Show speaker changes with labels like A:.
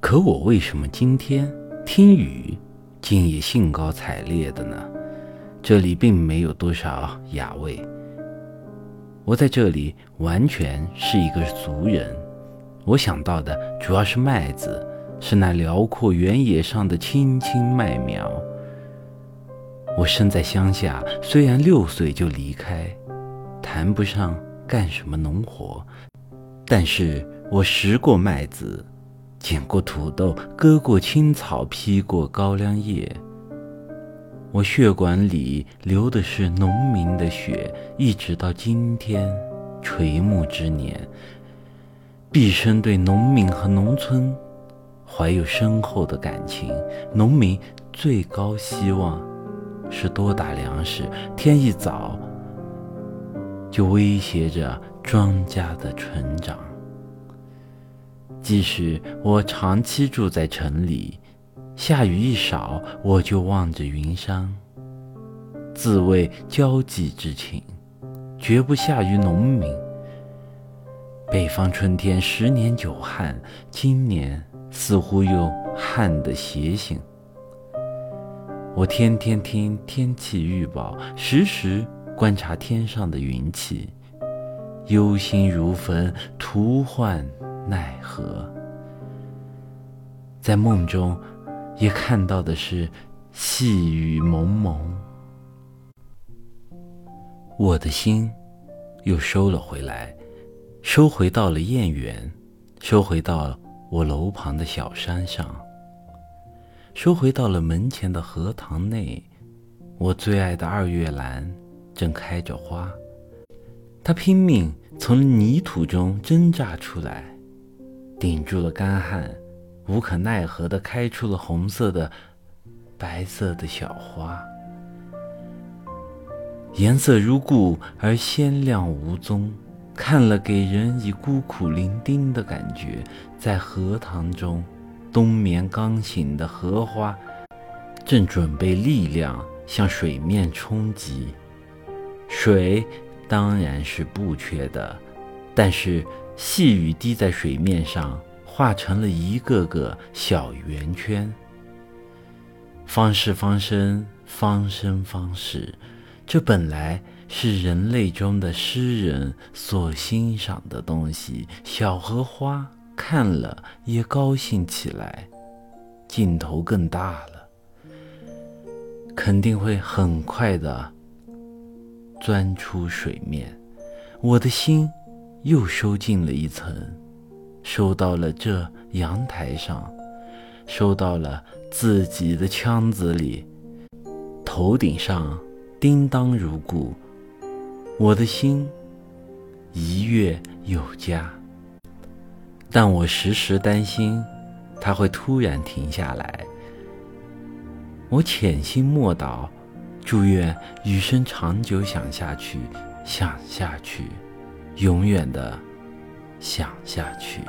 A: 可我为什么今天听雨竟也兴高采烈的呢？这里并没有多少雅味。我在这里完全是一个俗人，我想到的主要是麦子，是那辽阔原野上的青青麦苗。我生在乡下，虽然六岁就离开，谈不上干什么农活，但是我拾过麦子。捡过土豆，割过青草，披过高粱叶。我血管里流的是农民的血，一直到今天垂暮之年，毕生对农民和农村怀有深厚的感情。农民最高希望是多打粮食，天一早就威胁着庄稼的成长。即使我长期住在城里，下雨一少，我就望着云山，自慰交际之情，绝不下于农民。北方春天十年九旱，今年似乎又旱得邪性。我天天听天气预报，时时观察天上的云气，忧心如焚，徒唤。奈何，在梦中也看到的是细雨蒙蒙，我的心又收了回来，收回到了燕园，收回到我楼旁的小山上，收回到了门前的荷塘内。我最爱的二月兰正开着花，它拼命从泥土中挣扎出来。顶住了干旱，无可奈何地开出了红色的、白色的小花，颜色如故而鲜亮无踪，看了给人以孤苦伶仃的感觉。在荷塘中，冬眠刚醒的荷花，正准备力量向水面冲击。水当然是不缺的，但是。细雨滴在水面上，化成了一个个小圆圈。方是方生，方生方是，这本来是人类中的诗人所欣赏的东西。小荷花看了也高兴起来，劲头更大了，肯定会很快的钻出水面。我的心。又收进了一层，收到了这阳台上，收到了自己的腔子里，头顶上叮当如故，我的心一跃有加，但我时时担心它会突然停下来。我潜心默祷，祝愿余生长久想下去，想下去。永远的想下去。